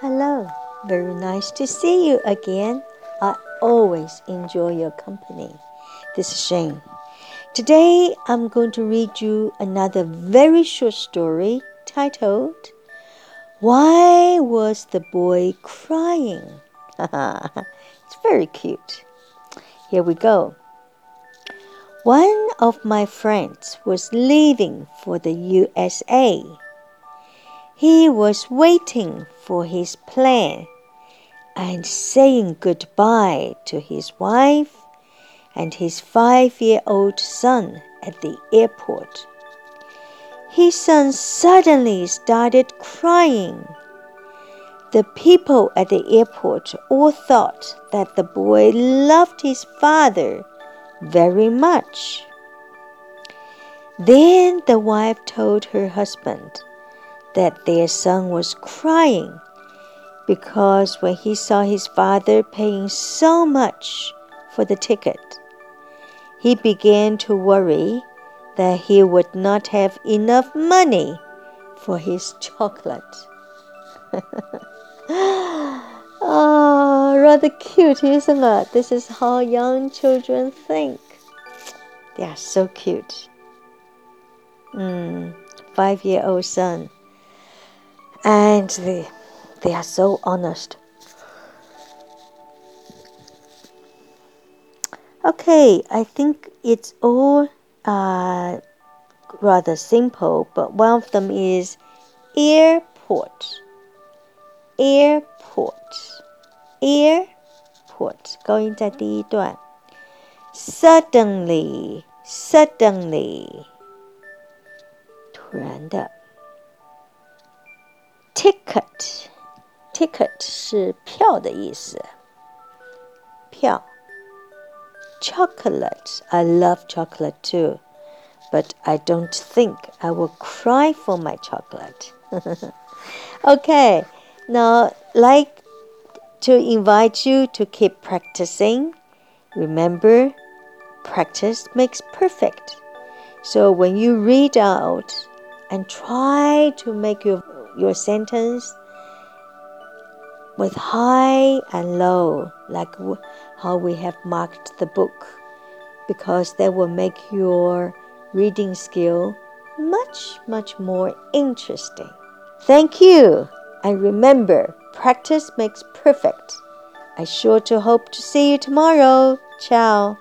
Hello, very nice to see you again. I always enjoy your company. This is Shane. Today I'm going to read you another very short story titled Why Was the Boy Crying? it's very cute. Here we go. One of my friends was leaving for the USA. He was waiting for his plane and saying goodbye to his wife and his five year old son at the airport. His son suddenly started crying. The people at the airport all thought that the boy loved his father very much. Then the wife told her husband that their son was crying because when he saw his father paying so much for the ticket, he began to worry that he would not have enough money for his chocolate. oh, rather cute, isn't it? This is how young children think. They are so cute. Mm, five year old son And they, they are so honest. Okay, I think it's all uh, rather simple, but one of them is airport. Airport. Airport. 高音在第一段。Suddenly, suddenly. 突然的。 Ticket, ticket 是票的意思。票。chocolate. I love chocolate too, but I don't think I will cry for my chocolate. okay, now, like to invite you to keep practicing. Remember, practice makes perfect. So when you read out and try to make your, your sentence with high and low, like how we have marked the book, because that will make your reading skill much, much more interesting. Thank you, and remember, practice makes perfect. I sure to hope to see you tomorrow. Ciao.